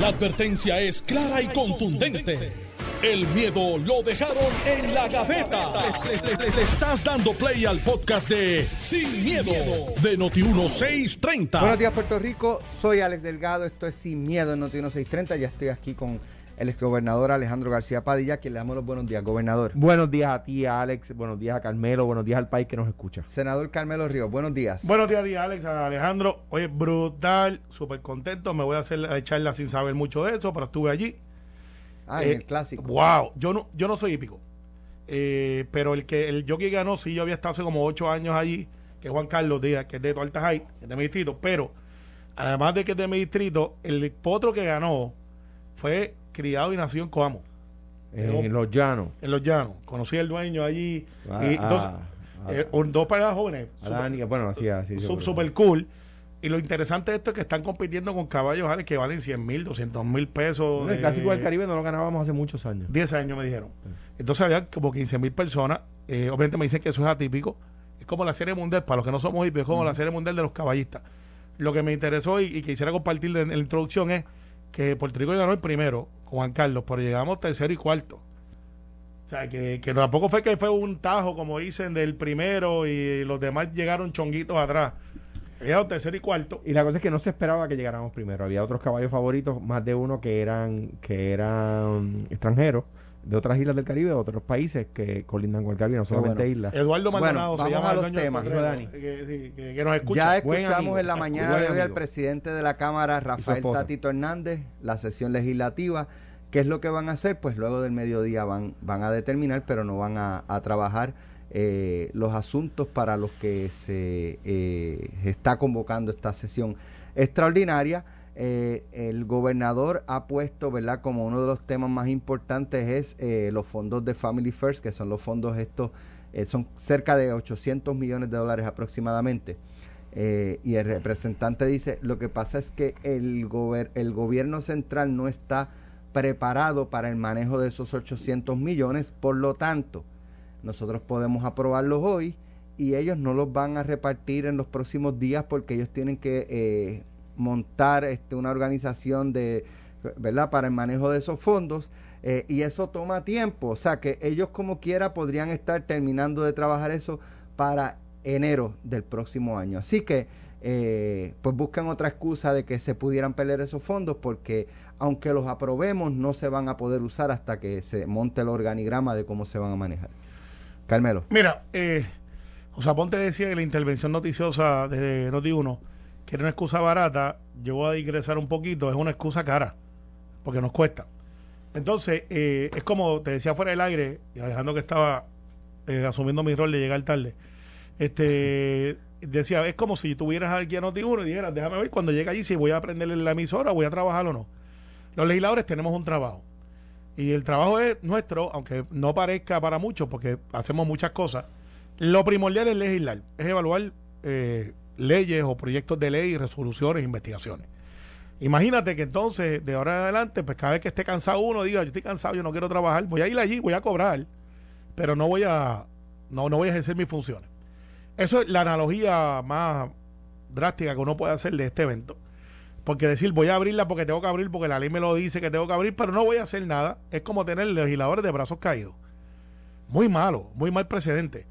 La advertencia es clara y contundente. El miedo lo dejaron en la gaveta. Le, estás dando play al podcast de Sin, miedo, de Noti1630. Buenos días, Puerto Rico. Soy Alex Delgado. Esto es Sin Miedo en Noti 630. Ya estoy aquí con el exgobernador Alejandro García Padilla, que le damos los buenos días, gobernador. Buenos días a ti, a Alex. Buenos días a Carmelo. Buenos días al país que nos escucha. Senador Carmelo Ríos, buenos días. Buenos días, días, Alex, a Alejandro. Oye, brutal, súper contento. Me voy a hacer la charla sin saber mucho de eso, pero estuve allí. ah, en Eh, el clásico. Wow, yo no, yo no soy hípico. Eh, pero el que el jockey ganó, sí, yo había estado hace como ocho años allí, que es Juan Carlos Díaz, que es de Alta High, que es de mi distrito. Pero, además de que es de mi distrito, el potro que ganó fue criado y nacido en Coamo, En los llanos. en Los Llanos. Conocí al dueño allí. Ah, y entonces, ah, eh, dos parejas jóvenes. Que, bueno, así, así. Sup- super cool. Y lo interesante de esto es que están compitiendo con caballos que valen 100 mil, 200 mil pesos. Bueno, el de- clásico del Caribe no lo ganábamos hace muchos años. 10 años me dijeron. Entonces había como 15 mil personas. Eh, obviamente me dicen que eso es atípico. Es como la serie mundial, para los que no somos hippies, es como la serie mundial de los caballistas. Lo que me interesó y, y quisiera compartir en la introducción es que Puerto Rico ganó el primero Juan Carlos, pero llegamos tercero y cuarto. O sea, que, que tampoco fue que fue un tajo, como dicen, del primero y los demás llegaron chonguitos atrás. Llegaron tercero y cuarto. Y la cosa es que no se esperaba que llegáramos primero. Había otros caballos favoritos, más de uno que eran que eran extranjeros de otras islas del Caribe, de otros países que colindan con el Caribe, no solamente bueno. islas. Eduardo Bueno, Maldonado se llama a los temas. Dani. que, sí, que- que nos escucha. Ya escuchamos amigo, en la mañana de hoy al presidente de la Cámara, Rafael. Tatito Hernández, la sesión legislativa. ¿Qué es lo que van a hacer? Pues luego del mediodía van, van a determinar, pero no van a, a trabajar eh, los asuntos para los que se eh, está convocando esta sesión extraordinaria. Eh, el gobernador ha puesto, ¿verdad? Como uno de los temas más importantes es los fondos de Family First, que son los fondos estos, son cerca de 800 millones de dólares aproximadamente. Y el representante dice, lo que pasa es que el, gober- el gobierno central no está preparado para el manejo de esos 800 millones, por lo tanto, nosotros podemos aprobarlos hoy y ellos no los van a repartir en los próximos días porque ellos tienen que eh, montar este, una organización de, ¿verdad? para el manejo de esos fondos eh, y eso toma tiempo, o sea que ellos como quiera podrían estar terminando de trabajar eso para enero del próximo año. Así que eh, pues buscan otra excusa de que se pudieran perder esos fondos porque aunque los aprobemos no se van a poder usar hasta que se monte el organigrama de cómo se van a manejar. Carmelo. Mira, eh, José Ponte decía que la intervención noticiosa de Noti1, que era una excusa barata, yo voy a digresar un poquito, es una excusa cara, porque nos cuesta. Entonces, eh, es como te decía fuera del aire, y Alejandro que estaba eh, asumiendo mi rol de llegar tarde, este decía, es como si tuvieras aquí a Noti1 y dijeras, déjame ver cuando llegue allí si voy a aprender la emisora, voy a trabajar o no. Los legisladores tenemos un trabajo. Y el trabajo es nuestro, aunque no parezca para muchos, porque hacemos muchas cosas. Lo primordial es legislar, es evaluar eh, leyes o proyectos de ley, resoluciones, investigaciones. Imagínate que entonces, de ahora en adelante, pues cada vez que esté cansado uno, diga, yo estoy cansado, yo no quiero trabajar, voy a ir allí, voy a cobrar, pero no voy a, no, no voy a ejercer mis funciones. Eso es la analogía más drástica que uno puede hacer de este evento. Porque decir, voy a abrirla porque tengo que abrir, porque la ley me lo dice que tengo que abrir, pero no voy a hacer nada, es como tener legisladores de brazos caídos. Muy malo, muy mal precedente.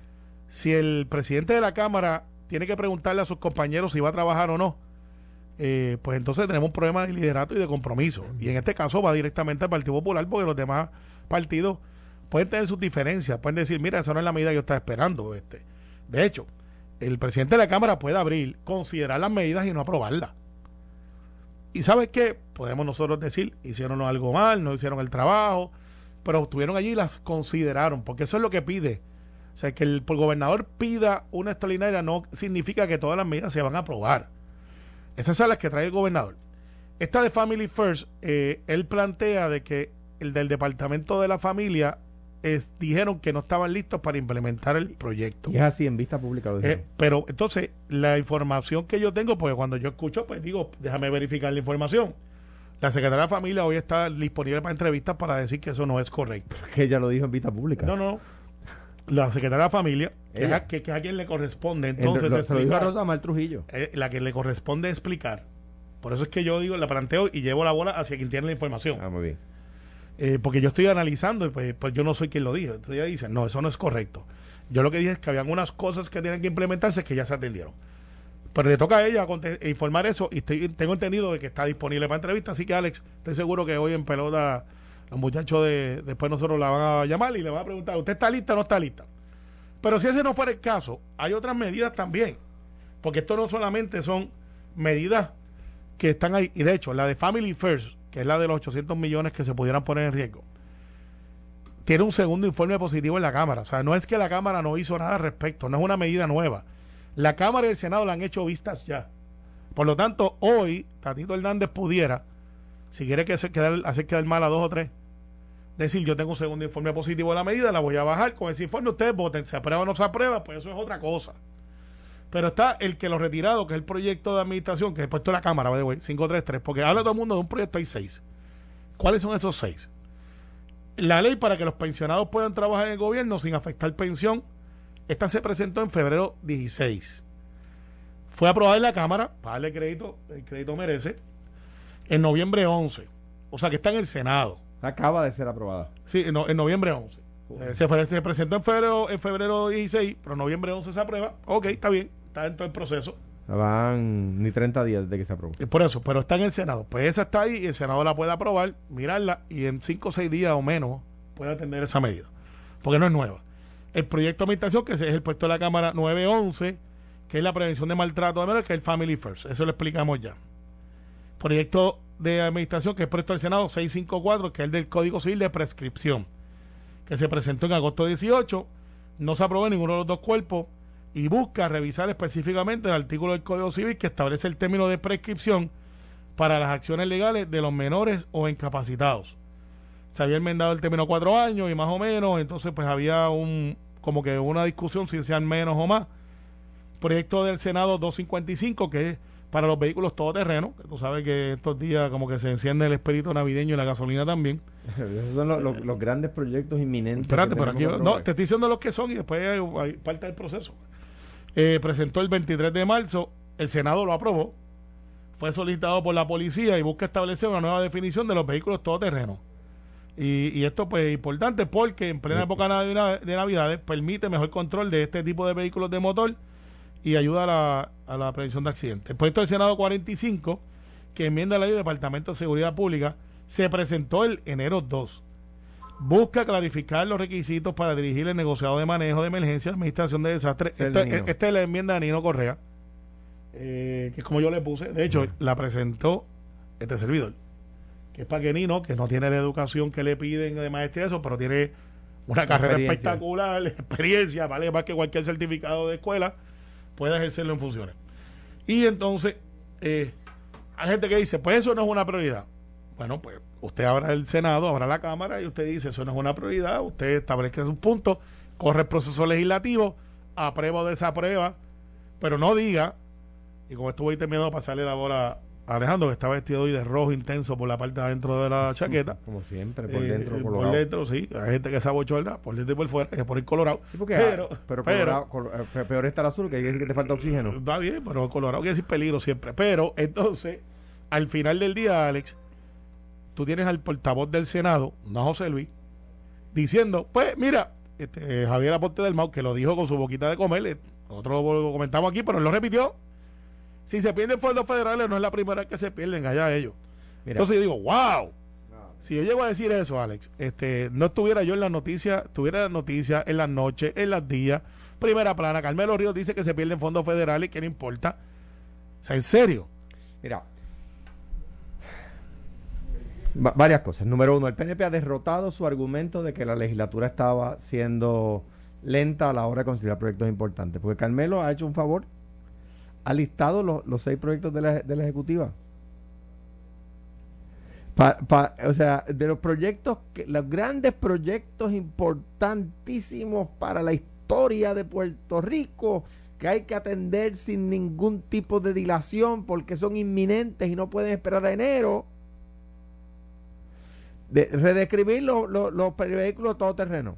Si el presidente de la Cámara tiene que preguntarle a sus compañeros si va a trabajar o no, eh, pues entonces tenemos un problema de liderato y de compromiso. Y en este caso va directamente al Partido Popular porque los demás partidos pueden tener sus diferencias, pueden decir, mira, esa no es la medida que yo estaba esperando. Este. De hecho, el presidente de la Cámara puede abrir, considerar las medidas y no aprobarlas. Y ¿sabes qué? Podemos nosotros decir, hicieron algo mal, no hicieron el trabajo, pero estuvieron allí y las consideraron, porque eso es lo que pide. O sea, que el gobernador pida una extraordinaria no significa que todas las medidas se van a aprobar. Esas son las que trae el gobernador. Esta de Family First, eh, él plantea de que el del Departamento de la Familia es- dijeron que no estaban listos para implementar el proyecto. Y es así, en vista pública lo. Eh, pero entonces, la información que yo tengo, pues cuando yo escucho, pues digo, déjame verificar la información. La Secretaría de Familia hoy está disponible para entrevistas para decir que eso no es correcto. que ella lo dijo en vista pública. No, no. La Secretaría de Familia, que a, que, que a quien le corresponde El- entonces lo- se lo dijo a explicar, Rosa Mar Trujillo. eh, la que le corresponde explicar Por eso es que yo digo, la planteo y llevo la bola hacia quien tiene la información. Ah, muy bien. Eh, porque yo estoy analizando y pues, pues yo no soy quien lo dijo. Entonces ella dice, no, eso no es correcto. Yo lo que dije es que había algunas cosas que tienen que implementarse que ya se atendieron. Pero le toca a ella informar eso y tengo entendido de que está disponible para entrevista. Así que Alex, estoy seguro que hoy en pelota los muchachos de después nosotros la van a llamar y le van a preguntar, ¿usted está lista o no está lista? Pero si ese no fuera el caso, hay otras medidas también. Porque esto no solamente son medidas que están ahí. Y de hecho, la de Family First, que es la de los 800 millones que se pudieran poner en riesgo, tiene un segundo informe positivo en la Cámara. O sea, no es que la Cámara no hizo nada al respecto, no es una medida nueva. La Cámara y el Senado la han hecho vistas ya. Por lo tanto, hoy, Tatito Hernández pudiera, si quiere que se quedar, hacer quedar mal a dos o tres, decir yo tengo un segundo informe positivo de la medida, la voy a bajar con ese informe, ustedes voten, se aprueba o no se aprueba, pues eso es otra cosa. Pero está el que lo retirado, que es el proyecto de administración, que es puesto en la Cámara, by the way, 533, porque habla todo el mundo de un proyecto, hay seis. ¿Cuáles son esos seis? La ley para que los pensionados puedan trabajar en el gobierno sin afectar pensión, esta se presentó en febrero 16. Fue aprobada en la Cámara, para darle crédito, el crédito merece, en noviembre 11. O sea que está en el Senado. Acaba de ser aprobada. Sí, en, no- en noviembre 11. Eh, Se, fue- se presentó en febrero, en febrero 16, pero en noviembre 11 se aprueba. Ok, está bien, está dentro del proceso. Van ni 30 días de que se aprobó. Por eso, pero está en el Senado. Pues esa está ahí y el Senado la puede aprobar, mirarla y en 5 o 6 días o menos puede atender esa medida. Porque no es nueva. El proyecto de administración, que es el puesto de la Cámara 911, que es la prevención de maltrato de menores, que es el Family First. Eso lo explicamos ya. Proyecto de administración, que es puesto del Senado 654, que es el del Código Civil de Prescripción, que se presentó en agosto 18, no se aprobó en ninguno de los dos cuerpos y busca revisar específicamente el artículo del Código Civil que establece el término de prescripción para las acciones legales de los menores o incapacitados. Se había enmendado el término cuatro años y más o menos, entonces pues había un como que una discusión si sean menos o más. Proyecto del Senado 255 que es para los vehículos todoterrenos, que tú sabes que estos días como que se enciende el espíritu navideño y la gasolina también. Esos son los, los- los grandes proyectos inminentes. Espérate, pero aquí no, te estoy diciendo los que son y después hay, hay parte del proceso. Eh, presentó el 23 de marzo, el Senado lo aprobó, fue solicitado por la policía y busca establecer una nueva definición de los vehículos todoterrenos. Y, y esto pues es importante porque en plena época navi- de Navidades permite mejor control de este tipo de vehículos de motor y ayuda a la, a la prevención de accidentes. El proyecto del Senado 45, que enmienda la ley del Departamento de Seguridad Pública, se presentó el enero 2 busca clarificar los requisitos para dirigir el negociado de manejo de emergencia, administración de desastres. Este Esta de Nino. esta es la enmienda de Nino Correa, eh, que es como yo le puse. De hecho, la presentó este servidor, que es para que Nino, que no tiene la educación que le piden de maestría, eso, pero tiene una carrera espectacular, experiencia, vale más que cualquier certificado de escuela, pueda ejercerlo en funciones. Y entonces, eh, hay gente que dice, pues eso no es una prioridad. Bueno, pues usted abra el Senado, abra la Cámara y usted dice, eso no es una prioridad, usted establezca sus puntos, corre el proceso legislativo, aprueba o desaprueba, pero no diga, y con esto voy terminando de pasarle la bola a Alejandro, que está vestido hoy de rojo intenso por la parte de adentro de la chaqueta. Como siempre, por Eh, dentro, colorado. por dentro, sí. Hay gente que se abochorna por dentro y por fuera, que por el colorado. Sí, porque, pero, ah, pero, pero- colorado- eh, pe- peor está el azul, que dice que te falta oxígeno. Está bien, pero colorado quiere decir peligro siempre. Pero entonces, al final del día, Alex, tú tienes al portavoz del Senado, no José Luis, diciendo, pues mira, este, Javier Aponte del Mau, que lo dijo con su boquita de comer, eh, nosotros lo comentamos aquí, pero él lo repitió. Si se pierden fondos federales, no es la primera vez que se pierden allá ellos. Mira, Entonces yo digo, wow. Si yo llego a decir eso, Alex, este, no estuviera yo en las noticias, estuviera en las noticias en las noches, en las días, primera plana. Carmelo Ríos dice que se pierden fondos federales que no importa. O sea, en serio. mira. Va- varias cosas. Número uno, el PNP ha derrotado su argumento de que la legislatura estaba siendo lenta a la hora de considerar proyectos importantes. Porque Carmelo ha hecho un favor. Ha listado los, los seis proyectos de la, de la Ejecutiva. O sea, de los proyectos, que, los grandes proyectos importantísimos para la historia de Puerto Rico, que hay que atender sin ningún tipo de dilación porque son inminentes y no pueden esperar a enero. De, redescribir los, los, los vehículos todoterrenos.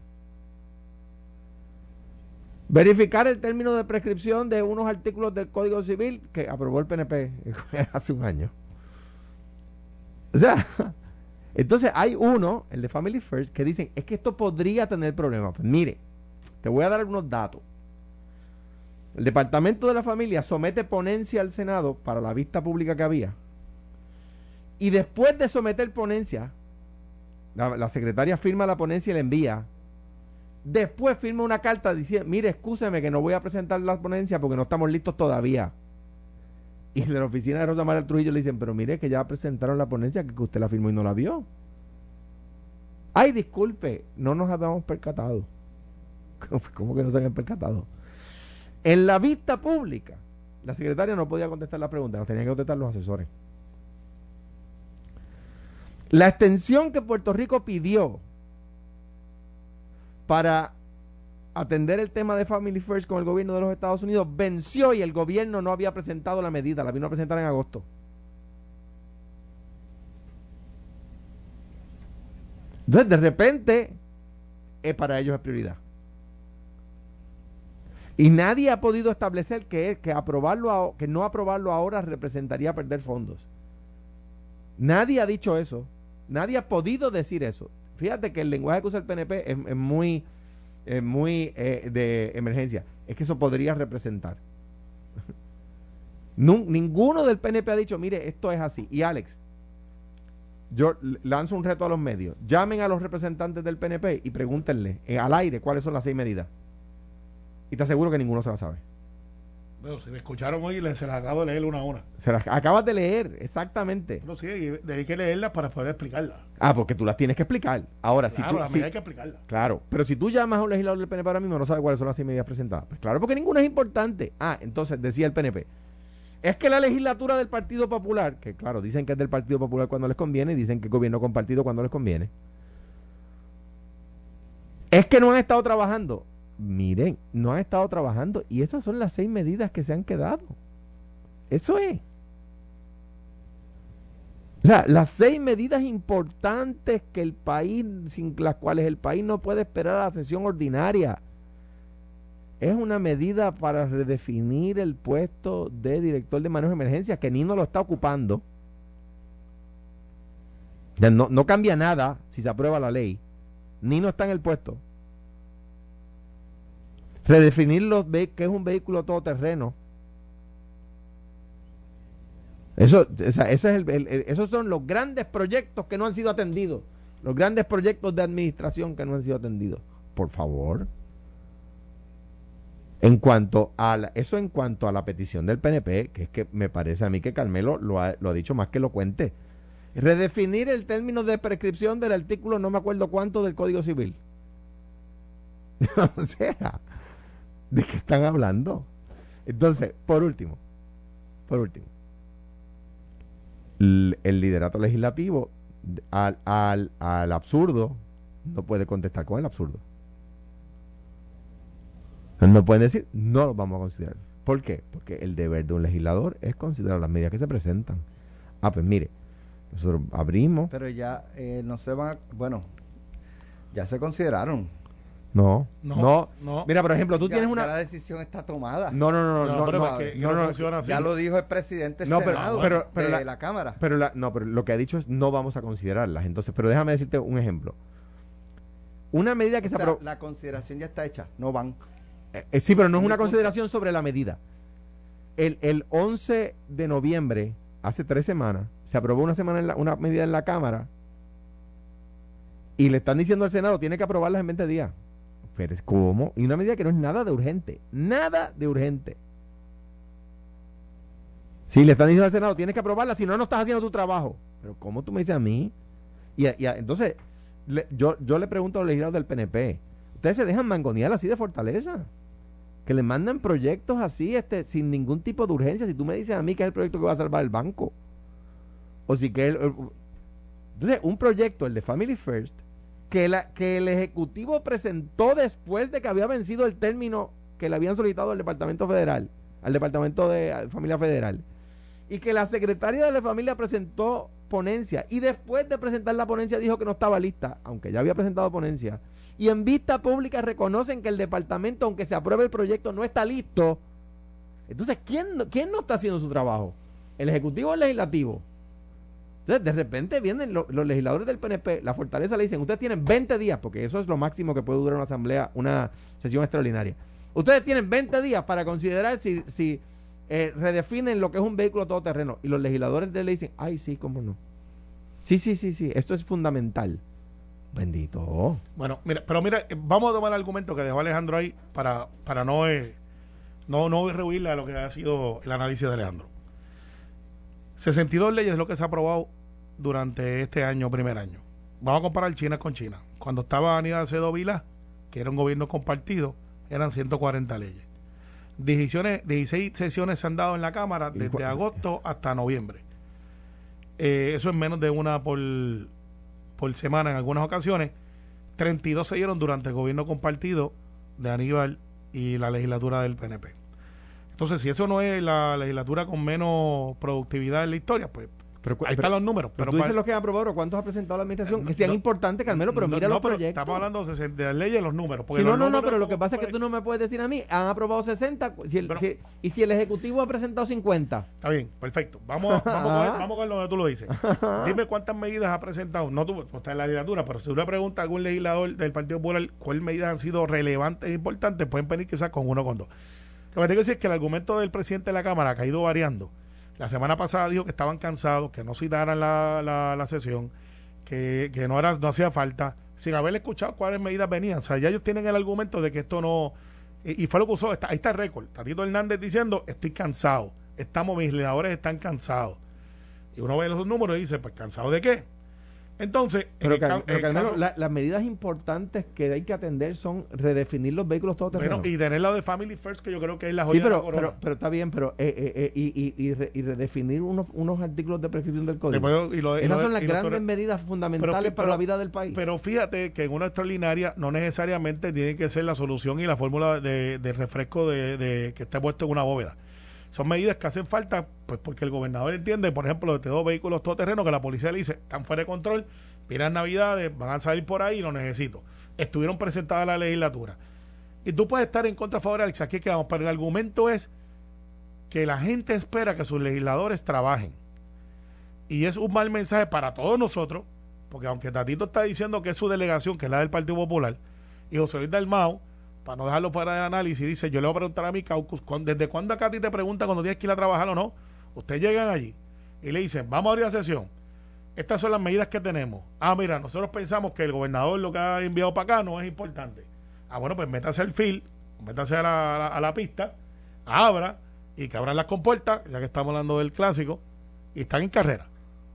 Verificar el término de prescripción de unos artículos del Código Civil que aprobó el PNP hace un año. O sea, entonces hay uno, el de Family First, que dicen, es que esto podría tener problemas. Pues mire, te voy a dar algunos datos. El Departamento de la Familia somete ponencia al Senado para la vista pública que había. Y después de someter ponencia, la, secretaria firma la ponencia y la envía. Después firma una carta diciendo, mire, escúcheme que no voy a presentar la ponencia porque no estamos listos todavía. Y en la oficina de Rosa María Trujillo le dicen, pero mire que ya presentaron la ponencia que usted la firmó y no la vio. Ay, disculpe, no nos habíamos percatado. ¿Cómo que no se han percatado? En la vista pública, la secretaria no podía contestar la pregunta, la tenían que contestar los asesores. La extensión que Puerto Rico pidió para atender el tema de Family First con el gobierno de los Estados Unidos venció y el gobierno no había presentado la medida, la vino a presentar en agosto. Entonces, de repente, es para ellos es prioridad. Y nadie ha podido establecer que, que, aprobarlo que no aprobarlo ahora representaría perder fondos. Nadie ha dicho eso. Nadie ha podido decir eso. Fíjate que el lenguaje que usa el PNP es muy eh, muy eh, de emergencia, es que eso podría representar. ninguno del PNP ha dicho, mire, esto es así. Y Alex, yo lanzo un reto a los medios. Llamen a los representantes del PNP y pregúntenle eh, al aire cuáles son las seis medidas. Y te aseguro que ninguno se las sabe. Bueno, si me escucharon hoy, se las acabo de leer una a una. Se las acabas de leer, exactamente. No, sí, hay que leerlas para poder explicarlas. Ah, porque tú las tienes que explicar. Ahora, si tú. hay que explicarlas. Claro, pero si tú llamas a un legislador del PNP ahora mismo, no sabe cuáles son las seis medidas presentadas. Pues claro, porque ninguna es importante. Ah, entonces decía el PNP. Es que la legislatura del Partido Popular, que claro, dicen que es del Partido Popular cuando les conviene, y dicen que gobierno compartido cuando les conviene, es que no han estado trabajando miren, no han estado trabajando y esas son las seis medidas que se han quedado. Eso es. O sea, las seis medidas importantes que el país, sin las cuales el país no puede esperar a la sesión ordinaria, es una medida para redefinir el puesto de director de manejo de emergencia, que ni no lo está ocupando. no, no cambia nada si se aprueba la ley. Ni no está en el puesto. Redefinir los que es un vehículo todoterreno. Eso, esos son los grandes proyectos que no han sido atendidos. Los grandes proyectos de administración que no han sido atendidos. Por favor. En cuanto a la, eso en cuanto a la petición del PNP, que es que me parece a mí que Carmelo lo ha, lo ha dicho más que lo cuente. Redefinir el término de prescripción del artículo no me acuerdo cuánto del Código Civil. o sea, ¿De qué están hablando? Entonces, por último, por último, el, liderato legislativo al, al, al absurdo no puede contestar con el absurdo. No pueden decir, no lo vamos a considerar. ¿Por qué? Porque el deber de un legislador es considerar las medidas que se presentan. Ah, pues mire, nosotros abrimos. Pero ya eh, no se van, bueno, ya se consideraron. No, no, no. Mira, por ejemplo, tú tienes una. la decisión está tomada. No, no, no, no. no, no, Ya lo dijo el presidente no, Senado pero, pero, de la, Cámara. Pero la, no, pero lo que ha dicho es no vamos a considerarlas. Entonces, pero déjame decirte un ejemplo. Una medida que se aprobó. La consideración ya está hecha, no van. Eh, eh, sí, pero no es una consideración sobre la medida. El, el 11 de noviembre, hace tres semanas, se aprobó una, semana en una medida en la Cámara y le están diciendo al Senado, tiene que aprobarlas en 20 días. Pero ¿cómo? Y una medida que no es nada de urgente. Nada de urgente. Si le están diciendo al Senado, tienes que aprobarla, si no, no estás haciendo tu trabajo. Pero ¿cómo tú me dices a mí? Y, entonces, yo, yo le pregunto a los legisladores del PNP, ¿ustedes se dejan mangonear así de fortaleza? Que le mandan proyectos así, este, sin ningún tipo de urgencia. Si tú me dices a mí que es el proyecto que va a salvar el banco. O si que entonces, un proyecto, el de Family First, que, el Ejecutivo presentó después de que había vencido el término que le habían solicitado al Departamento Federal, al Departamento de Familia Federal, y que la secretaria de la familia presentó ponencia y después de presentar la ponencia dijo que no estaba lista, aunque ya había presentado ponencia, y en vista pública reconocen que el departamento, aunque se apruebe el proyecto, no está listo. Entonces, ¿quién, quién no está haciendo su trabajo? ¿El Ejecutivo o el Legislativo? Entonces, de repente vienen lo- los legisladores del PNP, la fortaleza le dicen, ustedes tienen 20 días, porque eso es lo máximo que puede durar una asamblea, una sesión extraordinaria. Ustedes tienen 20 días para considerar si, si eh, redefinen lo que es un vehículo todoterreno. Y los legisladores le dicen, ay, sí, cómo no. Sí, sí, sí, sí, esto es fundamental. Bendito. Bueno, mira, pero mira, eh, vamos a tomar el argumento que dejó Alejandro ahí para, para no, eh, no, no rehuirle a lo que ha sido el análisis de Alejandro. 62 leyes es lo que se ha aprobado durante este año, primer año. Vamos a comparar China con China. Cuando estaba Aníbal Acevedo Vila, que era un gobierno compartido, eran 140 leyes. 16, 16 sesiones se han dado en la Cámara ¿Y desde agosto hasta noviembre. Eh, eso es menos de una por, por semana en algunas ocasiones. 32 se dieron durante el gobierno compartido de Aníbal y la legislatura del PNP. Entonces, si eso no es la legislatura con menos productividad en la historia, pues Pero, ahí están los números. pero Pero, tú pa- dices lo que han aprobado, ¿cuántos ha presentado la administración? Eh, que sean no- importantes, Carmelo, pero no, mira no, los pero proyectos. Estamos hablando de, de las leyes y los números. porque Sí, no, los no, no, pero lo que ¿cómo pasa es que tú no me puedes decir a mí, han aprobado 60, si el- Pero- si- y si el Ejecutivo ha presentado 50. Está bien, perfecto. A- vamos con lo que tú lo dices. Dime cuántas medidas ha presentado. No tú, tú estás en la legislatura, pero si tú le preguntas a algún legislador del Partido Popular cuáles medidas han sido relevantes e importantes, pueden venir quizás con uno o con dos. Lo que tengo que decir es que el argumento del presidente de la Cámara ha ido variando. La semana pasada dijo que estaban cansados, que no citaran la, la, la sesión, que, que no, hacía falta, sin haber escuchado cuáles medidas venían. O sea, ya ellos tienen el argumento de que esto no... Y, fue lo que usó, ahí está el récord. Tatito Hernández diciendo, estoy cansado, estamos, mis legisladores están cansados. Y uno ve los números y dice, pues cansado de qué. Entonces, en el en Carmelo, caso- la- las medidas importantes que hay que atender son redefinir los vehículos todoterrenos. bueno, y tener la de Family First, que yo creo que es la joya sí, de la pero, corona. pero, pero está bien, pero eh, eh, eh, y, y, y, re- y redefinir unos, unos artículos de prescripción del código. Lo Esas lo son las grandes medidas fundamentales para la vida del país. Pero fíjate que en una extraordinaria no necesariamente tiene que ser la solución y la fórmula de, de refresco de, de- que está puesto en una bóveda. Son medidas que hacen falta, pues porque el gobernador entiende, por ejemplo, de dos vehículos todoterrenos que la policía le dice, están fuera de control, miran navidades, van a salir por ahí lo necesito. Estuvieron presentadas a la legislatura. Y tú puedes estar en contra a favor, Alex, aquí quedamos, pero el argumento es que la gente espera que sus legisladores trabajen. Y es un mal mensaje para todos nosotros, porque aunque Tatito está diciendo que es su delegación, que es la del Partido Popular, y José Luis Dalmao, para no dejarlo fuera del análisis, dice, yo le voy a preguntar a mi caucus, ¿cuán- ¿desde cuándo acá a ti te pregunta cuando tienes que ir a trabajar o no? Ustedes llegan allí y le dicen, vamos a abrir la sesión. Estas son las medidas que tenemos. Ah, mira, nosotros pensamos que el gobernador lo que ha enviado para acá no es importante. Ah, bueno, pues métase al fil, métase a la, a la- a la pista, abra y que abran las compuertas, ya que estamos hablando del clásico, y están en carrera.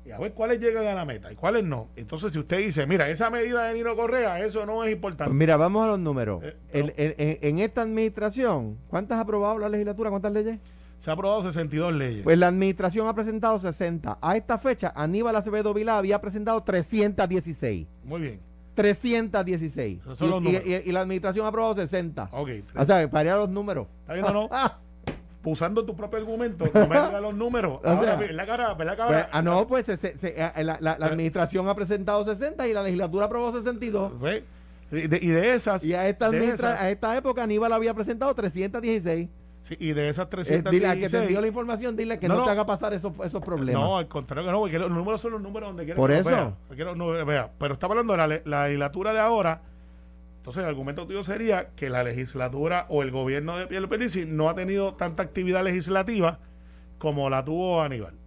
Y a ver cuáles llegan a la meta y cuáles no. Entonces, si usted dice, mira, esa medida de Nino Correa, eso no es importante. Pues mira, vamos a los números. Eh, El- el- en, en esta administración, ¿cuántas ha aprobado la legislatura? ¿Cuántas leyes? Se ha aprobado 62 leyes. Pues la administración ha presentado 60. A esta fecha, Aníbal Acevedo Vilá había presentado 316. Muy bien. 316. Esos son Y, los y- y la administración ha aprobado 60. Ok. O sea, para los números. ¿Está bien o no? Usando tu propio argumento, no me digas los números. Ahora, sea, la cara, la pues, cara. ah, no, pues se- se- se- eh, la, la- la administración ha presentado 60 y la legislatura aprobó 62. Ve, Y de, y de esas. Y a esta, de esas- a esta época Aníbal había presentado 316. sí, y de esas Eh, dile a que te 316. envió la información, dile que No, no, te haga pasar esos, esos problemas. No, al contrario que no, porque los números son los números donde quiero Por eso. vea. No, vea. Pero está hablando de la legislatura de ahora. Entonces, el argumento tuyo sería que la legislatura o el gobierno de Pierluisi no ha tenido tanta actividad legislativa como la tuvo Aníbal.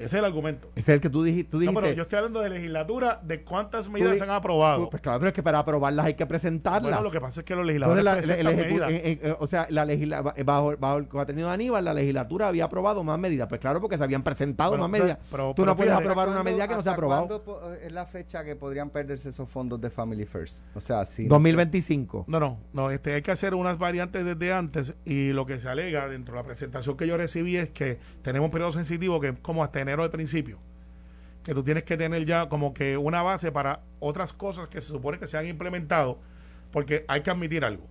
Ese es el argumento. Ese es el que tú dijiste. Tú No, dijiste pero yo estoy hablando de legislatura, de cuántas medidas di- se han aprobado. Pues claro, pero es que para aprobarlas hay que presentarlas. Bueno, lo que pasa es que los legisladores la- presentan el ejecu- medidas. eh, eh, eh, o sea, la legisla bajo, bajo el contenido de Aníbal, la legislatura había aprobado más medidas. Pues claro, porque se habían presentado Bueno, más medidas. pero- Tú pero no puedes fíjate- aprobar ¿Hasta una medida que no se ha aprobado. cuándo es la fecha que podrían perderse esos fondos de Family First? O sea, si... 2025. No, no, no, este, hay que hacer unas variantes desde antes y lo que se alega dentro de la presentación que yo recibí es que tenemos un periodo sensitivo que es como hasta enero del principio, que tú tienes que tener ya como que una base para otras cosas que se supone que se han implementado, porque hay que admitir algo.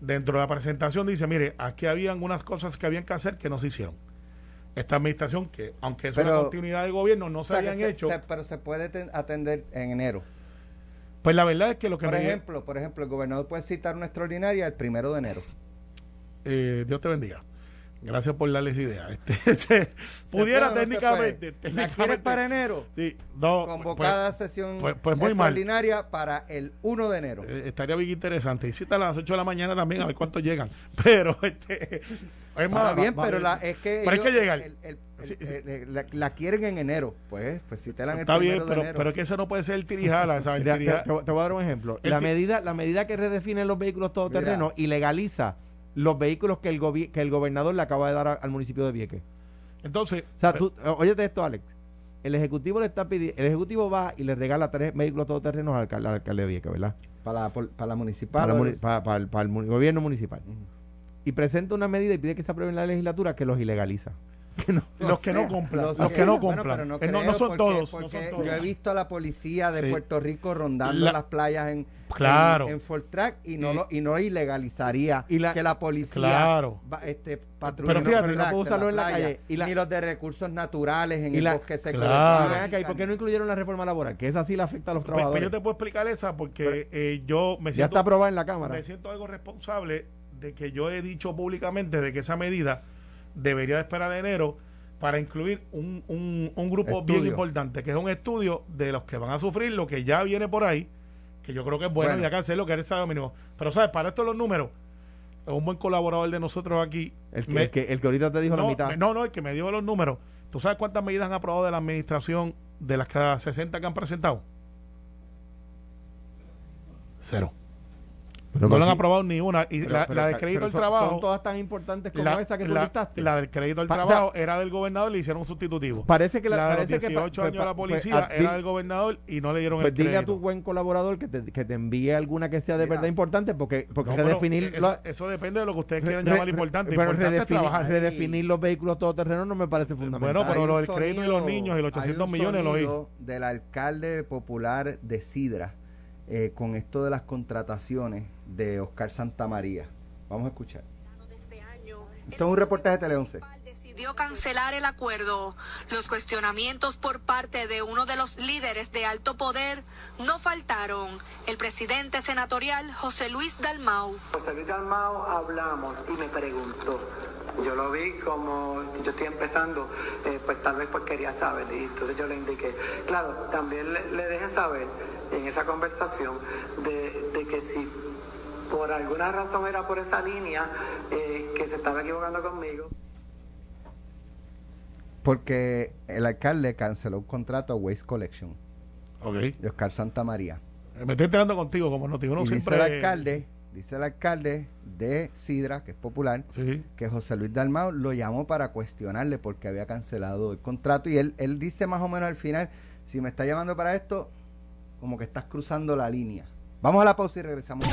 Dentro de la presentación dice, mire, aquí habían unas cosas que habían que hacer que no se hicieron. Esta administración, que aunque es una continuidad de gobierno, no O se sea, habían se- hecho, se- pero se puede ten- atender en enero. pues la verdad es que lo que Por me- ejemplo, por ejemplo, el gobernador puede citar una extraordinaria el primero de enero. eh, Dios te bendiga. Gracias por darles idea. Este, este, pudiera puede no técnicamente, puede? ¿La quieres para enero? Sí, no, Convocada pues, sesión pues- pues muy mal. extraordinaria para el 1 de enero. eh, estaría bien interesante. Y si está a las 8 de la mañana también, a ver cuántos llegan. Pero, este, es más, Está bien, va- va- pero la, es que Pero ellos- que llegar. el- el- el- Sí, sí. el- la, la quieren en enero. Pues, pues si te la el Está bien, primero de pero, enero. pero es que eso no puede ser el tirijala, ¿sabes? Mira, te, tirija- te- te voy a dar un ejemplo. La medida, la medida que redefine los vehículos todoterrenos y legaliza los vehículos que el, gobi- que el gobernador le acaba de dar a- al municipio de Vieques. Entonces, O sea, tú, óyete esto, Alex. El ejecutivo le está pidiendo, el ejecutivo va y le regala tres vehículos todoterrenos al alcalde, al alcalde de Vieques, ¿verdad? para, para la municipal. Para, muni- el- para el mu- gobierno municipal. Y presenta una medida y pide que se apruebe en la legislatura que los ilegaliza. Que no- los que no sea, cumplan, los los sea. que no Bueno, pero no Eh, no, son porque- todos, no porque son todos. Yo he visto a la policía de Sí. Puerto Rico rondando La- las playas en, Claro. en, en Fortrack y no, Y- lo, y no ilegalizaría Y la- que la policía Claro. va, este, patrulle Pero fíjate, no puedo usarlo en la playa, calle. Y la- ni los de recursos naturales en Y el bosque seco. Claro. ¿y por qué no incluyeron la reforma laboral? Que esa sí le afecta a los Pues, pues trabajadores. yo te puedo explicar esa porque eh, yo me ya siento, está aprobada en la Cámara. me siento algo responsable de que yo he dicho públicamente de que esa medida debería de esperar enero para incluir un, un, un grupo bien importante, que es un estudio de los que van a sufrir lo que ya viene por ahí, que yo creo que es bueno, Bueno. y hay que hacerlo, que es el salario mínimo. Pero, ¿sabes? Para esto los números, es un buen colaborador de nosotros aquí. El que, me- el que, el que ahorita te dijo la mitad. me- no, no, el que me dio los números. ¿Tú sabes cuántas medidas han aprobado de la administración de las cada 60 que han presentado? Cero. Pero no le han sí. aprobado ni una. Y Pero- la, pero- la del crédito al son- trabajo. Son todas tan importantes como la, esa que tú la- listaste. la del crédito al Pa- o trabajo sea, era del gobernador y le hicieron un sustitutivo. Parece que la, la de los parece que pa- 18 pues, años de la pues, policía ah, era del gobernador y no le dieron Pues el dile a crédito. tu buen colaborador que te, que te envíe alguna que sea de Mira. verdad importante porque, porque No, hay que bueno, definir eso, eso depende de lo que ustedes quieran re- llamar re- importante. pero importante redefinir, trabajar. redefinir los vehículos todoterrenos no me parece fundamental. Bueno, pero lo del crédito y los niños y los hay 800 un millones lo oí. del alcalde popular de Sidra eh, con esto de las contrataciones de Oscar Santamaría. Vamos a escuchar. este año, Esto es un reportaje de Tele 11. decidió cancelar el acuerdo. Los cuestionamientos por parte de uno de los líderes de alto poder no faltaron. El presidente senatorial José Luis Dalmau. José Luis Dalmao hablamos y me preguntó. Yo lo vi como yo estoy empezando, eh, pues tal vez pues quería saber y entonces yo le indiqué. Claro, también le, le dejé saber en esa conversación de, de que si por alguna razón era por esa línea eh, que se estaba equivocando conmigo. Porque el alcalde canceló un contrato a Waste Collection Ok. de Oscar Santamaría. Me estoy enterando contigo, como no uno y dice siempre. el alcalde, dice el alcalde de Sidra, que es popular, Sí. que José Luis Dalmao lo llamó para cuestionarle porque había cancelado el contrato y él, él dice más o menos al final, si me está llamando para esto, como que estás cruzando la línea. Vamos a la pausa y regresamos.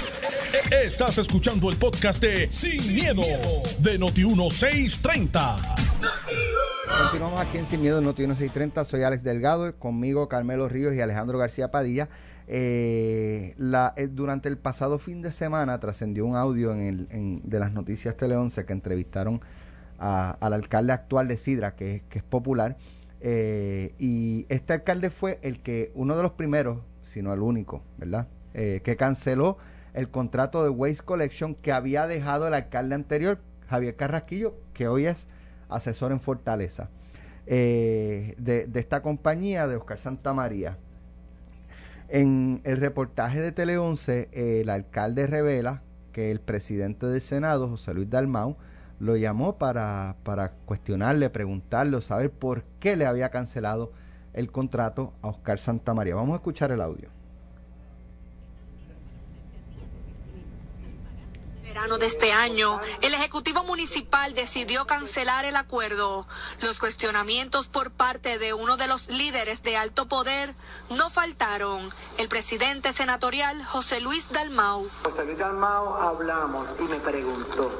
Estás escuchando el podcast de Sin, miedo, de Noti1630. Continuamos aquí en Sin Miedo, Noti 1630. Soy Alex Delgado, conmigo Carmelo Ríos y Alejandro García Padilla. Eh, la- eh, durante el pasado fin de semana trascendió un audio en el, en- de las noticias Tele 11 que entrevistaron a- al alcalde actual de Sidra, que, es- que es popular. Eh, y este alcalde fue el que, uno de los primeros, si no el único, ¿verdad? Eh, que canceló el contrato de Waste Collection que había dejado el alcalde anterior, Javier Carrasquillo, que hoy es asesor en Fortaleza, eh, de, de esta compañía de Oscar Santamaría. En el reportaje de Tele 11, eh, el alcalde revela que el presidente del Senado, José Luis Dalmau, lo llamó para, para cuestionarle, preguntarle, saber por qué le había cancelado el contrato a Oscar Santamaría. Vamos a escuchar el audio. Verano de este año, el Ejecutivo Municipal decidió cancelar el acuerdo. Los cuestionamientos por parte de uno de los líderes de alto poder no faltaron. El presidente senatorial José Luis Dalmau. José Luis Dalmao hablamos y me preguntó.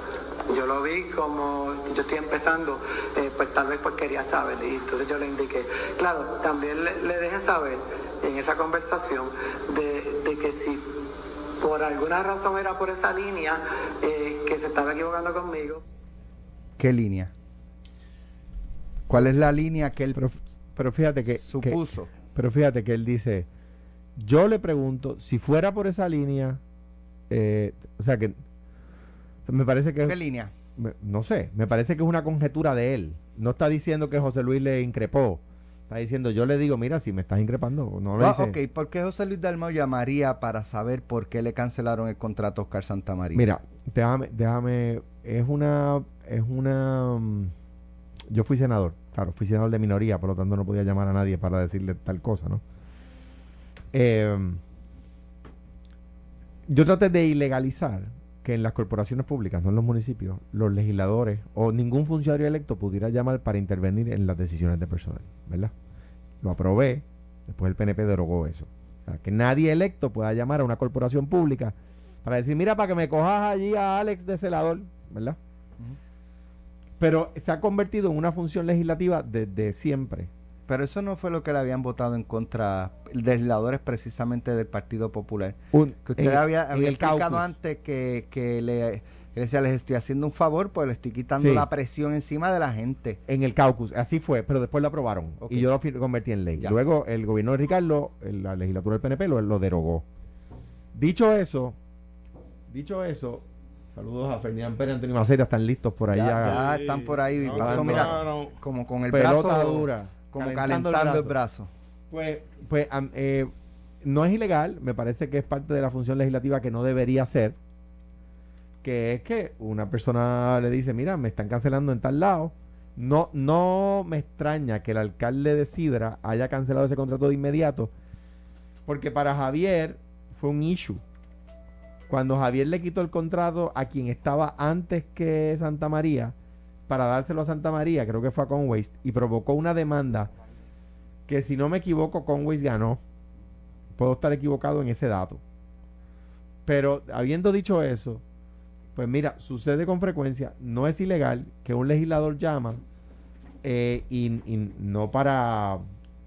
Yo lo vi como yo estoy empezando, eh, pues tal vez pues quería saber y entonces yo le indiqué. Claro, también le, le dejé saber en esa conversación de, de que si por alguna razón era por esa línea eh, que se estaba equivocando conmigo. ¿Qué línea? ¿Cuál es la línea que él Pero, pero fíjate que, que- supuso? pero fíjate que él dice, yo le pregunto, si fuera por esa línea, eh, o sea que me parece que ¿Qué línea? no sé, me parece que es una conjetura de él. No está diciendo que José Luis le increpó. Está diciendo, yo le digo, mira, si me estás increpando, no lo Ah, dice. ok, ¿por qué José Luis Dalmau llamaría para saber por qué le cancelaron el contrato a Oscar Santamaría? Mira, déjame, déjame, es una, es una, mm, yo fui senador, claro, fui senador de minoría, por lo tanto no podía llamar a nadie para decirle tal cosa, ¿no? Eh, yo traté de ilegalizar que en las corporaciones públicas, no en los municipios, los legisladores o ningún funcionario electo pudiera llamar para intervenir en las decisiones de personal, ¿verdad? Lo aprobé, después el PNP derogó eso. O sea, que nadie electo pueda llamar a una corporación pública para decir, mira, para que me cojas allí a Alex de celador, ¿verdad? Pero se ha convertido en una función legislativa desde siempre. Pero eso no fue lo que le habían votado en contra legisladores precisamente del Partido Popular. Un- Que usted en- había, en había el explicado caucus. antes que, que le que decía, les estoy haciendo un favor, pues le estoy quitando Sí. la presión encima de la gente. En el caucus, así fue, pero después lo aprobaron y yo lo convertí en ley. Ya. Luego el gobierno de Ricardo, la legislatura del PNP lo, lo derogó. Dicho eso, dicho eso, saludos a Ferdinand Pérez, Antonio Macera, están listos por ahí. Ya, ya- ya están por ahí. No, pasó, no, mira, no. como con el pelota brazo, dura, como calentando calentando, el el brazo. Pues, pues eh, no es ilegal, me parece que es parte de la función legislativa que no debería ser, que es que una persona le dice, mira, me están cancelando en tal lado. No, no me extraña que el alcalde de Sidra haya cancelado ese contrato de inmediato, porque para Javier fue un issue. Cuando Javier le quitó el contrato a quien estaba antes que Santa María, para dárselo a Santa María, creo que fue a Conways, y provocó una demanda que si no me equivoco, Conways ganó. Puedo estar equivocado en ese dato. Pero habiendo dicho eso, pues mira, sucede con frecuencia, no es ilegal que un legislador llama eh, y no para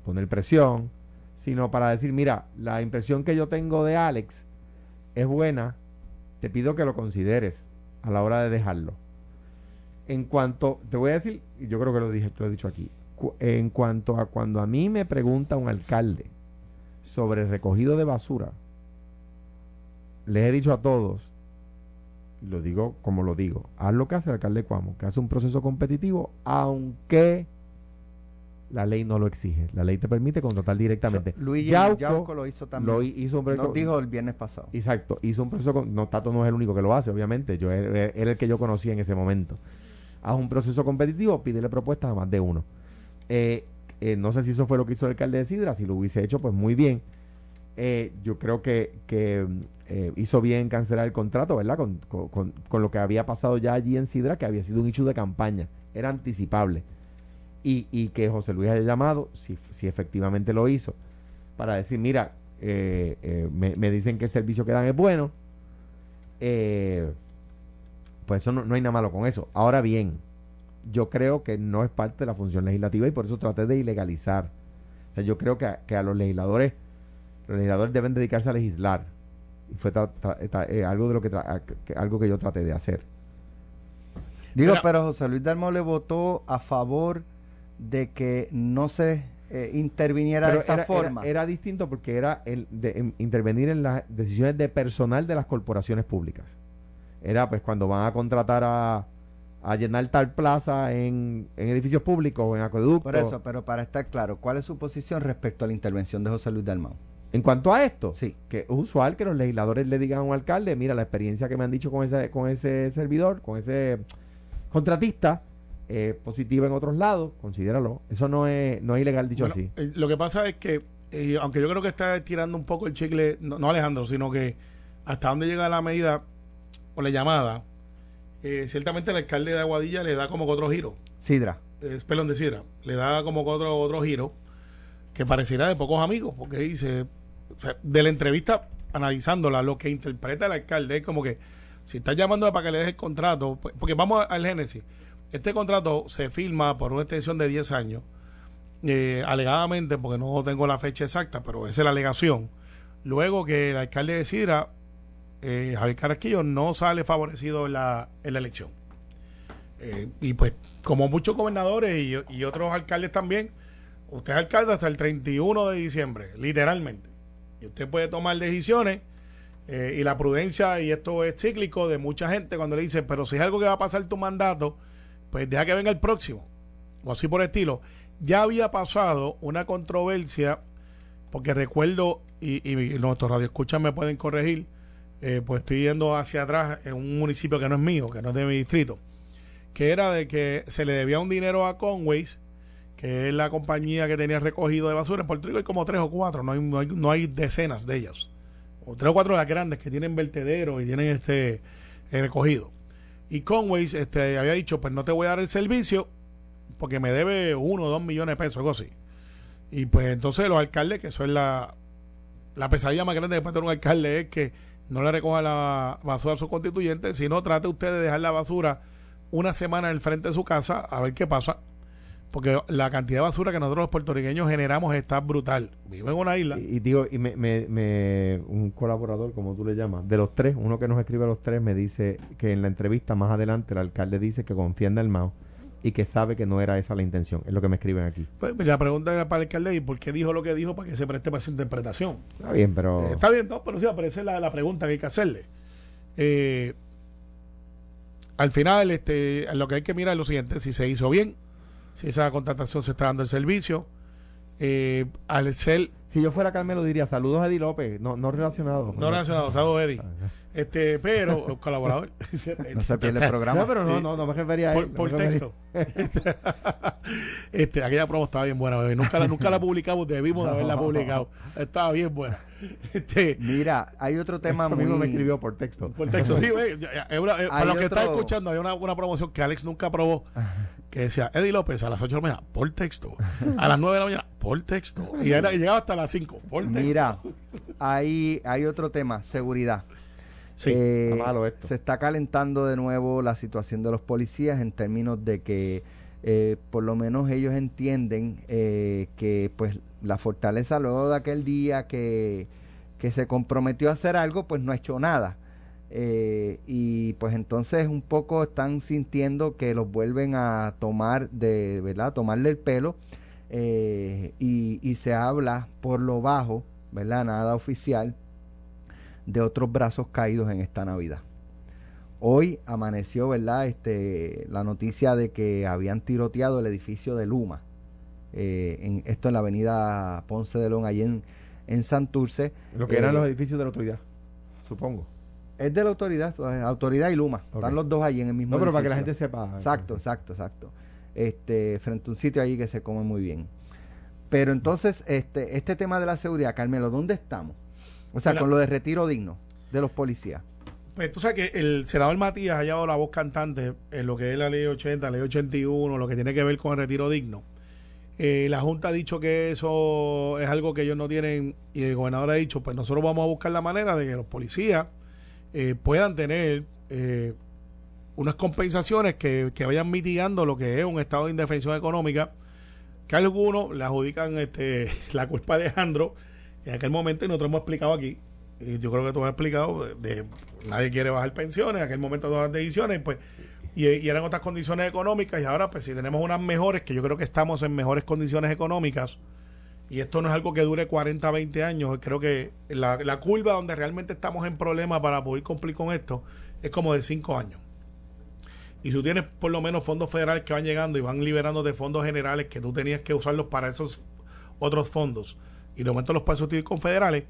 poner presión, sino para decir, mira, la impresión que yo tengo de Alex es buena, te pido que lo consideres a la hora de dejarlo. En cuanto, te voy a decir, y yo creo que lo dije, lo he dicho aquí, en cuanto a cuando a mí me pregunta un alcalde sobre el recogido de basura, les he dicho a todos, lo digo como lo digo, haz lo que hace el alcalde de Cuamo, que hace un proceso competitivo, aunque la ley no lo exige. La ley te permite contratar directamente. Luis Yauco Yauco, lo hizo también. lo hi- hizo un proyecto- Nos dijo el viernes pasado. Exacto, hizo un proceso con, no Tato no es el único que lo hace, obviamente, yo era, era el que yo conocía en ese momento. Haz un proceso competitivo, pídele propuestas a más de uno. Eh, eh, no sé si eso fue lo que hizo el alcalde de Sidra, si lo hubiese hecho, pues muy bien. Eh, yo creo que, que, hizo bien cancelar el contrato, ¿verdad? Con, con- con- lo que había pasado ya allí en Sidra, que había sido un hecho de campaña, era anticipable. Y, y que José Luis haya llamado, si, si efectivamente lo hizo, para decir, mira, me, me dicen que el servicio que dan es bueno, eh, pues eso no, no hay nada malo con eso. Ahora bien, yo creo que no es parte de la función legislativa y por eso traté de ilegalizar. O sea, yo creo que a, que a los legisladores, los legisladores deben dedicarse a legislar. Y fue tra- tra- tra- eh, algo de lo que, tra- a- que- algo que yo traté de hacer. Digo, pero José Luis Dalmau le votó a favor de que no se eh, interviniera de esa era, forma. era- era distinto porque era el de, en- intervenir en las decisiones de personal de las corporaciones públicas. Era pues cuando van a contratar a, a llenar tal plaza en, en edificios públicos o en acueductos. Por eso, pero para estar claro, ¿cuál es su posición respecto a la intervención de José Luis Dalmau? En cuanto a esto, Sí. que es usual que los legisladores le digan a un alcalde, mira, la experiencia que me han dicho con ese, con ese servidor, con ese contratista, eh, positiva en otros lados, considéralo. Eso no es, no es ilegal dicho Bueno, así. eh, lo que pasa es que, eh, aunque yo creo que está tirando un poco el chicle, no, no Alejandro, sino que hasta dónde llega la medida o la llamada, eh, ciertamente el alcalde de Aguadilla le da como que otro giro, Sidra. es pelón de sidra, le da como que otro, otro giro que pareciera de pocos amigos, porque dice, o sea, de la entrevista, analizándola, lo que interpreta el alcalde es como que si estás llamando para que le des el contrato, pues- porque vamos al génesis, este contrato se firma por una extensión de 10 años, eh, alegadamente, porque no tengo la fecha exacta, pero esa es la alegación. Luego que el alcalde de Sidra, eh, Javier Carrasquillo, no sale favorecido en la, en la elección. Eh, y pues, como muchos gobernadores y, y otros alcaldes también, usted es alcalde hasta el 31 de diciembre, literalmente. Y usted puede tomar decisiones Eh, y la prudencia, y esto es cíclico de mucha gente cuando le dice, pero si es algo que va a pasar tu mandato, pues deja que venga el próximo, o así por el estilo. Ya había pasado una controversia, porque recuerdo, y, y nuestros radioescuchas me pueden corregir, eh, pues estoy yendo hacia atrás en un municipio que no es mío, que no es de mi distrito, que era de que se le debía un dinero a Conways, que es la compañía que tenía recogido de basura. En Puerto Rico hay como tres o cuatro, no hay, no hay, decenas de ellas. O tres o cuatro de las grandes que tienen vertederos y tienen este eh, recogido. Y Conways este, había dicho, pues no te voy a dar el servicio porque me debe uno o dos millones de pesos, algo así. Y pues entonces los alcaldes, que eso es la, la pesadilla más grande que puede tener un alcalde, es que no le recoja la basura a su constituyente, sino trate usted de dejar la basura una semana en el frente de su casa a ver qué pasa. Porque la cantidad de basura que nosotros los puertorriqueños generamos está brutal. Vivo en una isla. Y, digo, y me, me, un colaborador, como tú le llamas, de los tres, uno que nos escribe a los tres, me dice que en la entrevista más adelante el alcalde dice que confía en Dalmau y que sabe que no era esa la intención. Es lo que me escriben aquí. Pues, la pregunta era para el alcalde, ¿y por qué dijo lo que dijo para que se preste para esa interpretación? Está bien, pero... Eh, está bien, no, pero sí, aparece la, la pregunta que hay que hacerle. Eh, al final, este, lo que hay que mirar es lo siguiente, si se hizo bien, si esa contratación se está dando el servicio, eh, al ser... Si yo fuera Carmelo diría saludos a Eddie López, no, no relacionado. No relacionado, saludos Eddie. Este, pero, colaborador. no se pierde el programa. No, pero no, no, no me refería a él. Por, texto. este, aquella promo estaba bien buena, bebé. Nunca la, nunca la publicamos, debimos de haberla publicado. Estaba bien buena. Este, Mira, hay otro tema muy... me escribió por texto. Por texto, sí, güey. para los que están escuchando, hay una, una promoción que Alex nunca probó que decía Eddie López a las 8 de la mañana por texto, a las 9 de la mañana por texto, y, era, llegaba hasta las 5 por texto. Mira, hay, hay otro tema, seguridad. Sí, eh, se está calentando de nuevo la situación de los policías en términos de que eh, por lo menos ellos entienden eh, que pues la fortaleza luego de aquel día que, que se comprometió a hacer algo pues no ha hecho nada. Y pues entonces un poco están sintiendo que los vuelven a tomar de verdad tomarle el pelo y, y se habla por lo bajo verdad nada oficial de otros brazos caídos en esta Navidad. Hoy amaneció, ¿verdad? Este, la noticia de que habían tiroteado el edificio de Luma. Eh, en, esto en la avenida Ponce de León, allí en, en Santurce. Lo que eran eh, los edificios de la autoridad, supongo. Es de la autoridad, autoridad y Luma. Están los dos allí en el mismo No, pero para que la gente sepa. Exacto, exacto, exacto. Este, frente a un sitio allí que se come muy bien. Pero entonces, este, este tema de la seguridad, Carmelo, ¿dónde estamos? O sea, con lo de retiro digno de los policías. Pues tú sabes que el senador Matías ha llevado la voz cantante en lo que es la ley 80, la ley 81, lo que tiene que ver con el retiro digno. Eh, la Junta ha dicho que eso es algo que ellos no tienen y el gobernador ha dicho, pues nosotros vamos a buscar la manera de que los policías eh, puedan tener eh, unas compensaciones que, que, vayan mitigando lo que es un estado de indefensión económica, que algunos le adjudican este, la culpa a Alejandro en aquel momento, y nosotros hemos explicado aquí, y yo creo que tú has explicado, de, nadie quiere bajar pensiones, en aquel momento todas las decisiones, pues, y, eran otras condiciones económicas, y ahora pues si tenemos unas mejores, que yo creo que estamos en mejores condiciones económicas, y esto no es algo que dure 40, 20 años, creo que la, la curva donde realmente estamos en problemas para poder cumplir con esto es como de 5 años. Y si tú tienes por lo menos fondos federales que van llegando y van liberando de fondos generales que tú tenías que usarlos para esos otros fondos, y de momento los pasos confederales,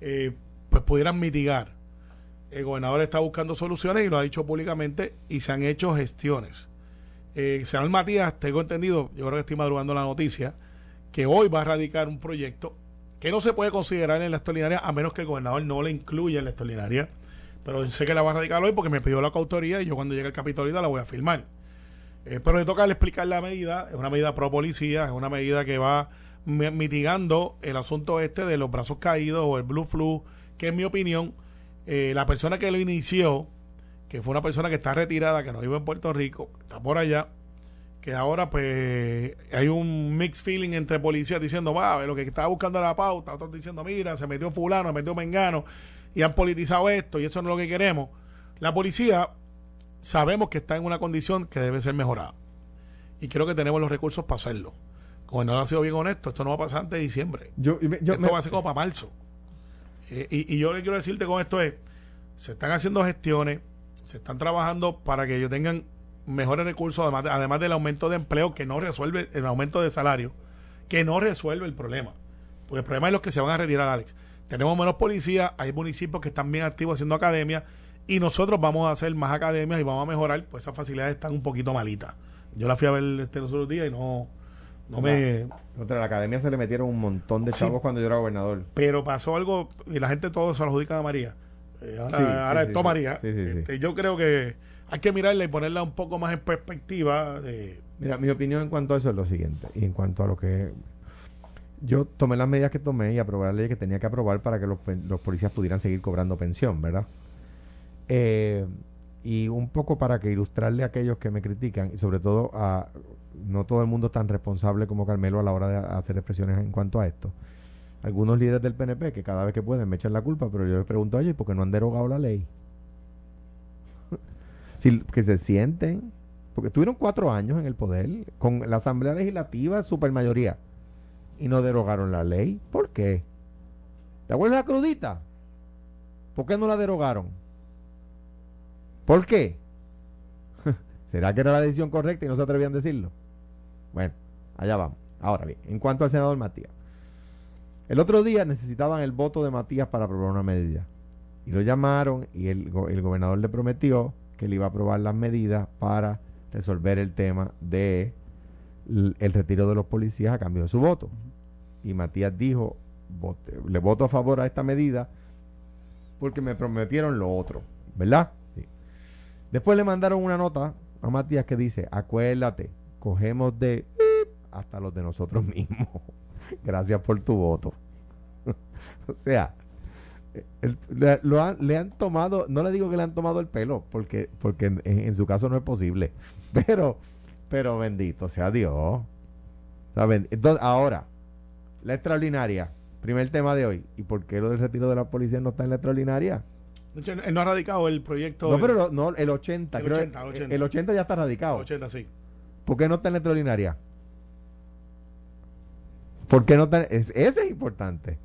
eh, pues pudieran mitigar. El gobernador está buscando soluciones y lo ha dicho públicamente y se han hecho gestiones. Eh, senador Matías, tengo entendido, yo creo que estoy madrugando la noticia, que hoy va a radicar un proyecto que no se puede considerar en la extraordinaria a menos que el gobernador no le incluya en la extraordinaria. Pero sé que la va a radicar hoy porque me pidió la coautoría y yo cuando llegue el Capitolio la voy a firmar. Eh, pero le toca explicar la medida, es una medida pro policía, es una medida que va mitigando el asunto este de los brazos caídos o el blue flu, que en mi opinión, eh, la persona que lo inició, que fue una persona que está retirada, que no vive en Puerto Rico, está por allá, que ahora pues hay un mixed feeling entre policías diciendo, va, lo que estaba buscando la pauta, otros diciendo, mira, se metió fulano, se metió mengano, y han politizado esto, y eso no es lo que queremos. La policía sabemos que está en una condición que debe ser mejorada. Y creo que tenemos los recursos para hacerlo no ha sido bien honesto, esto no va a pasar antes de diciembre. Yo, esto va a ser como para marzo. Eh, y, y yo le quiero decirte con esto es, se están haciendo gestiones, se están trabajando para que ellos tengan mejores recursos, además, además del aumento de empleo que no resuelve el aumento de salario, que no resuelve el problema. Porque el problema es los que se van a retirar, Alex. Tenemos menos policías, hay municipios que están bien activos haciendo academias y nosotros vamos a hacer más academias y vamos a mejorar, pues esas facilidades están un poquito malitas. Yo la fui a ver este los otros días y no, no me... Contra la academia se le metieron un montón de Sí. chavos cuando yo era gobernador. Pero pasó algo y la gente todo se lo adjudica a María. Eh, ahora Sí, ahora sí, es todo sí, María. sí, sí, sí. Este, yo creo que hay que mirarla y ponerla un poco más en perspectiva. De, Mira, mi opinión en cuanto a eso es lo siguiente. Y en cuanto a lo que. Yo tomé las medidas que tomé y aprobé la ley que tenía que aprobar para que los policías pudieran seguir cobrando pensión, ¿verdad? Eh, y un poco para que ilustrarle a aquellos que me critican, y sobre todo a. No todo el mundo es tan responsable como Carmelo a la hora de hacer expresiones en cuanto a esto. Algunos líderes del PNP que cada vez que pueden me echan la culpa, pero yo les pregunto, oye, ¿por qué no han derogado la ley? si, que se sienten, porque tuvieron cuatro años en el poder con la Asamblea Legislativa, supermayoría, y no derogaron la ley. ¿Por qué? ¿Te acuerdas la crudita? ¿Por qué no la derogaron? ¿Por qué? ¿Será que era la decisión correcta y no se atrevían a decirlo? Bueno, allá vamos. Ahora bien, en cuanto al senador Matías. El otro día necesitaban el voto de Matías para aprobar una medida. Y lo llamaron y el, go- el gobernador le prometió que le iba a aprobar las medidas para resolver el tema de el retiro de los policías a cambio de su voto. Y Matías dijo, "Vote- le voto a favor a esta medida porque me prometieron lo otro, ¿verdad? Sí. Después le mandaron una nota a Matías que dice, acuérdate, cogemos de hasta los de nosotros mismos. Gracias por tu voto. o sea, el- le, lo han, le han tomado, no le digo que le han tomado el pelo, porque, porque en, en su caso no es posible, pero, pero bendito sea Dios. ¿Saben? Entonces, ahora, la extraordinaria, primer tema de hoy. ¿Y por qué lo del retiro de la policía no está en la extraordinaria? él no ha radicado el proyecto. No, pero lo- no, el 80, El creo 80, el el 80. el 80 ya está radicado. 80, sí. ¿Por qué no está en la extraordinaria? ¿Por qué no está? Es, ese es importante.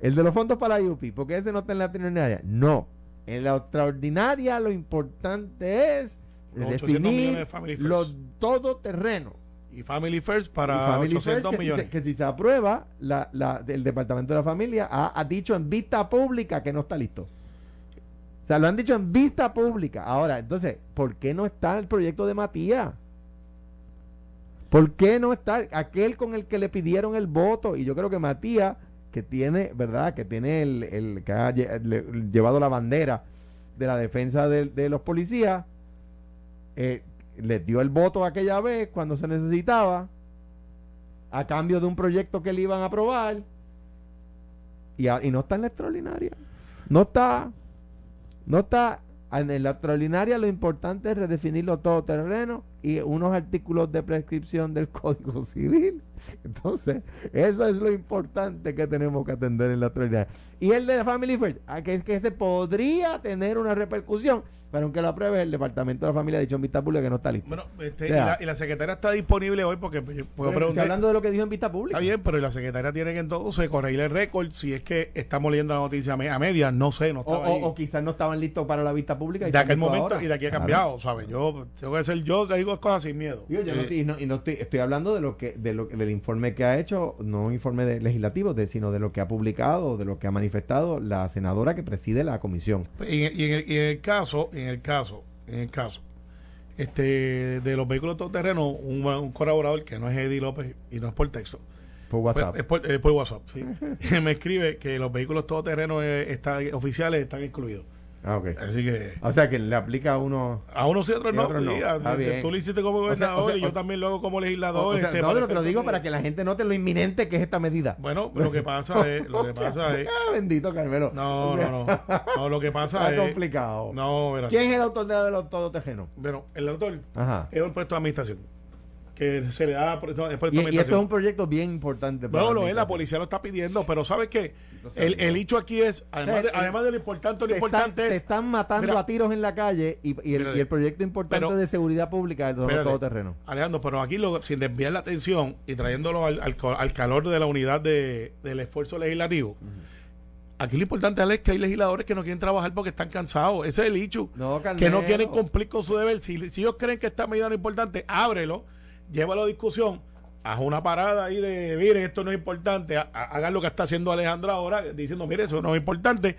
El de los fondos para la IUPI, ¿por qué ese no está en la extraordinaria? No. En la extraordinaria lo importante es Los 800 millones definir de los todoterrenos. Y Family First Y para Family 800 First, que si, millones. se, que si se aprueba, la, la- el Departamento de la Familia ha, ha dicho en vista pública que no está listo. O sea, lo han dicho en vista pública. Ahora, entonces, ¿por qué no está el proyecto de Matías? ¿Por qué no está aquel con el que le pidieron el voto? Y yo creo que Matías, que tiene, ¿verdad? Que tiene el, el- que ha lle- le- llevado la bandera de la defensa de, los policías, eh, les dio el voto aquella vez cuando se necesitaba, a cambio de un proyecto que le iban a aprobar, y, y no está en la extraordinaria. No está. No está. En en la extraordinaria lo importante es redefinir los todoterrenos y unos artículos de prescripción del Código Civil. Entonces, eso es lo importante que tenemos que atender en la extraordinaria. Y el de Family First, a que, que se podría tener una repercusión, pero aunque lo apruebe, el Departamento de la Familia ha dicho en vista pública que no está listo. Bueno, este, O sea, y, la, y la secretaria está disponible hoy porque yo puedo Pero preguntar. hablando de lo que dijo en vista pública. Está bien, pero la secretaria tiene que entonces corregir el récord si es que estamos leyendo la noticia a me- a media. No sé, no estaba o- o quizás no estaban listos para la vista pública. y de aquel momento ahora. y de aquí ha Claro. cambiado, ¿sabes? Yo tengo que ser yo, te digo cosas sin miedo. Digo, yo no Eh, y no, y no estoy, estoy hablando de lo que, de lo, del informe que ha hecho, no un informe de- legislativo, de, sino de lo que ha publicado, de lo que ha manifestado la senadora que preside la comisión. y, en, y en el, y en el caso, en el caso, en el caso, este, de los vehículos todoterrenos, un, un colaborador que no es Eddie López y no es por texto, Por pues, WhatsApp. es por, es por WhatsApp, sí. me escribe que los vehículos todoterrenos eh, está- oficiales están incluidos. Ah, ok. Así que O sea que le aplica a uno. a unos sí, a otros Y no. no. tú lo hiciste como O sea, gobernador o sea, y yo también lo hago como legislador. O- sea, este, no, pero te lo digo para de- que la gente note lo inminente que es esta medida. Bueno, lo que pasa es, lo que pasa es, Ah, bendito Carmelo. no, no, no, no, lo que pasa Está es, complicado. no, mira, ¿Quién es el autor de los todoterrenos? bueno, el autor Ajá. es un puesto de administración que se le da por, es puesto de Y, y esto es un proyecto bien importante. para Bueno, lo es, la policía lo está pidiendo, pero ¿sabes qué? Entonces, El, el no. hecho aquí es, además de, O sea, además de lo importante, lo se, están, importante se es, están matando Mira, a tiros en la calle y, y el, Espérate. y el proyecto importante Pero- de seguridad pública de los Espérate. todoterrenos. Alejandro, pero aquí lo, sin desviar la atención y trayéndolo al, al calor de la unidad de, del esfuerzo legislativo, Aquí lo importante es que hay legisladores que no quieren trabajar porque están cansados. Ese es el hecho. No, que no quieren cumplir con su deber. Si, si ellos creen que esta medida no es importante, ábrelo, llévalo a discusión, haz una parada ahí de, miren, esto no es importante, ha- ha- hagan lo que está haciendo Alejandro ahora, diciendo, mire, eso no es importante,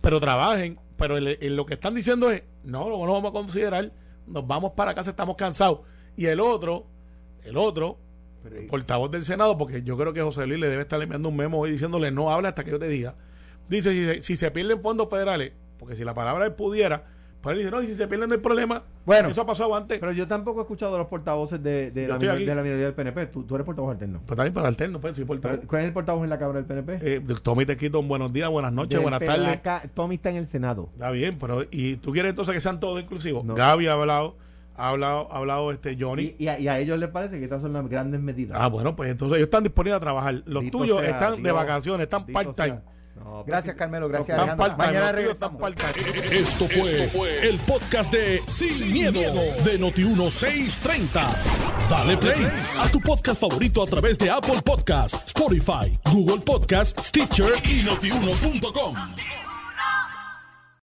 pero trabajen. Pero el- el- lo que están diciendo es, no, no, no vamos a considerar, nos vamos para casa, estamos cansados. Y el otro, el otro, el portavoz del Senado, porque yo creo que José Luis le debe estar enviando un memo hoy diciéndole no hable hasta que yo te diga. Dice, si, se- si se pierden fondos federales, porque si la palabra él pudiera, él dice, no, y si se pierden no hay problema. Bueno. eso ha pasado antes. Pero yo tampoco he escuchado a los portavoces de, de, la, de minoría del PNP. Tú, tú eres portavoz alterno. pues también para alterno, pues, soy portavoz. ¿Cuál es el portavoz en la Cámara del PNP? Eh, Tommy te quito un buenos días, buenas noches, Del buenas tardes. Tommy está en el Senado. Está bien, pero ¿y tú quieres entonces que sean todos inclusivos? No. Gaby ha hablado, ha hablado, ha hablado este Johnny. Y, y a, y a ellos les parece que estas son las grandes medidas. Ah, bueno, pues entonces ellos están disponibles a trabajar. Los tuyos sea están de vacaciones, están part-time. No, Gracias, Carmelo. Gracias, Alejandro. Mañana regresamos. part-time. Esto fue, el podcast de Sin, miedo, de Noti1630. Dale play a tu podcast favorito a través de Apple Podcasts, Spotify, Google Podcasts, Stitcher y notiuno.com.